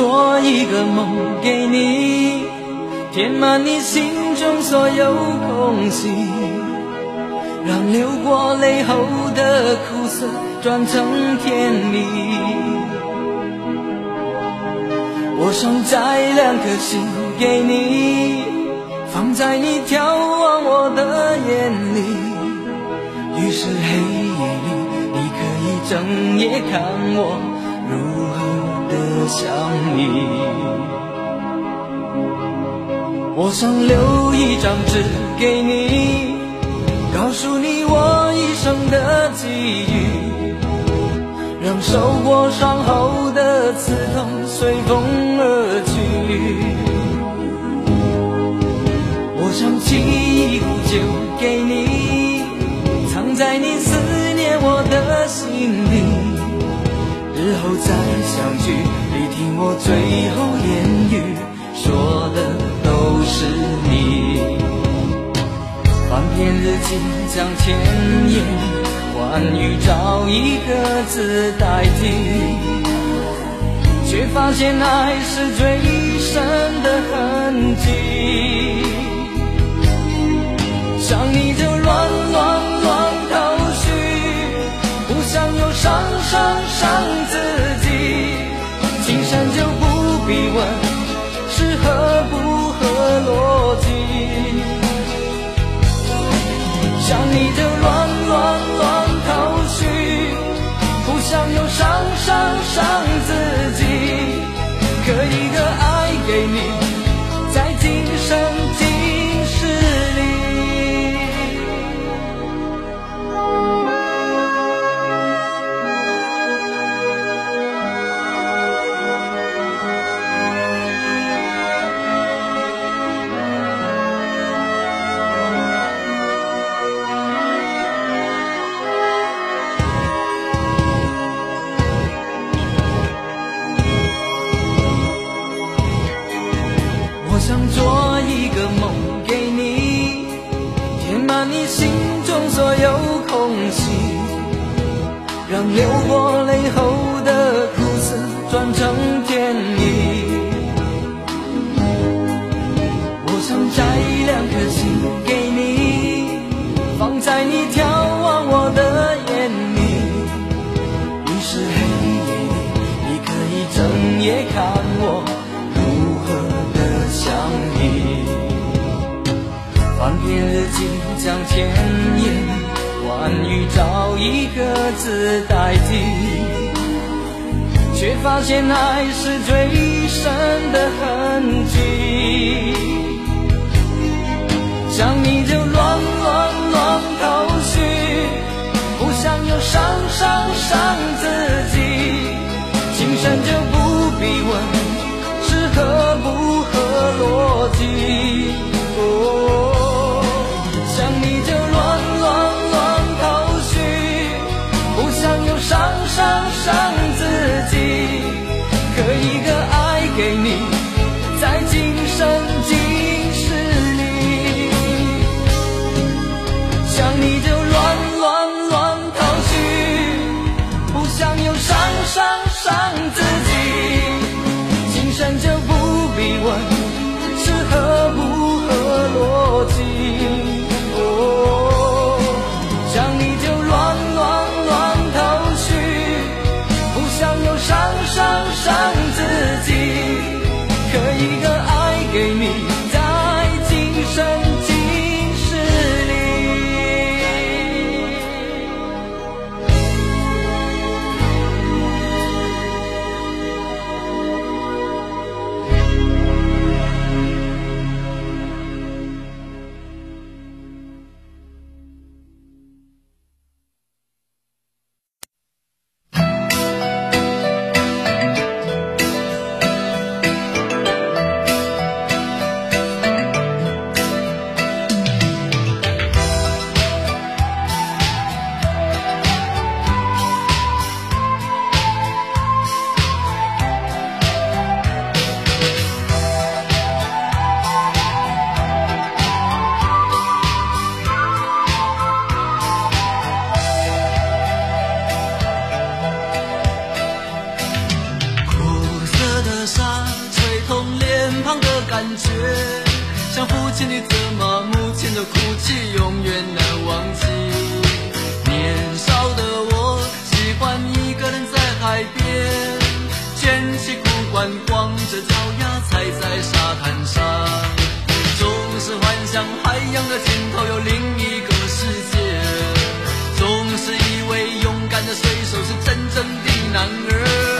做一个梦给你，填满你心中所有空隙，让流过泪后的苦涩转成甜蜜。我想摘两颗心给你，放在你眺望我的眼里，于是黑夜里你可以整夜看我如何想你。我想留一张纸给你，告诉你我一生的际遇。让受过伤后的刺痛随风而去。我想沏一壶酒给你，日后再相聚，你听我最后言语，说的都是你。翻篇日记，将千言。万语找一个字代替，却发现爱是最深的痕迹。想你的流过泪后的苦涩转成甜蜜。我想摘两颗星给你，放在你眺望我的眼里。于是黑夜里，你可以整夜看我如何的想你。翻篇日记，将千言。关于找一个字代替，却发现爱是最深的痕迹。想你就乱乱乱头绪，不想又伤伤伤感觉像父亲的责骂，母亲的哭泣，永远难忘记。年少的我，喜欢一个人在海边，卷起裤管，光着脚丫踩在沙滩上，总是幻想海洋的尽头有另一个世界，总是以为勇敢的水手是真正的男儿，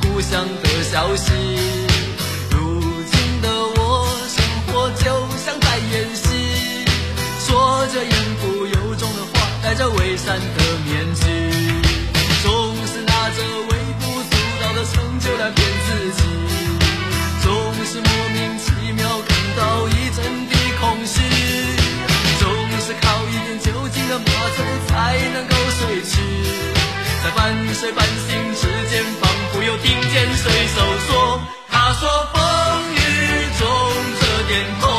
故乡的消息。如今的我，生活就像在演戏，说着言不由衷的话，戴着伪善的面具，总是拿着微不足道的成就来骗自己，总是莫名其妙感到一阵的空虚。总是靠一点酒精的麻醉才能够睡去，在半睡半醒，随手说：“他说风雨中这点痛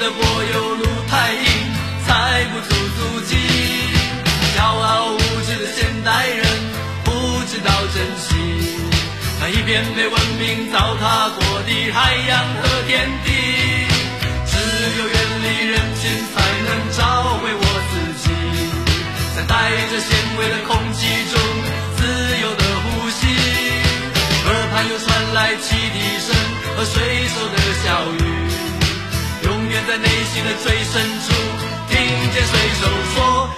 的柏油路太硬，踩不出足迹。骄傲无知的现代人不知道珍惜那一片被文明糟蹋过的海洋和天地。只有远离人群，才能找回我自己，在带着咸味的空气中自由的呼吸。河畔又传来汽笛声和水手的，心的最深处听见水手说：“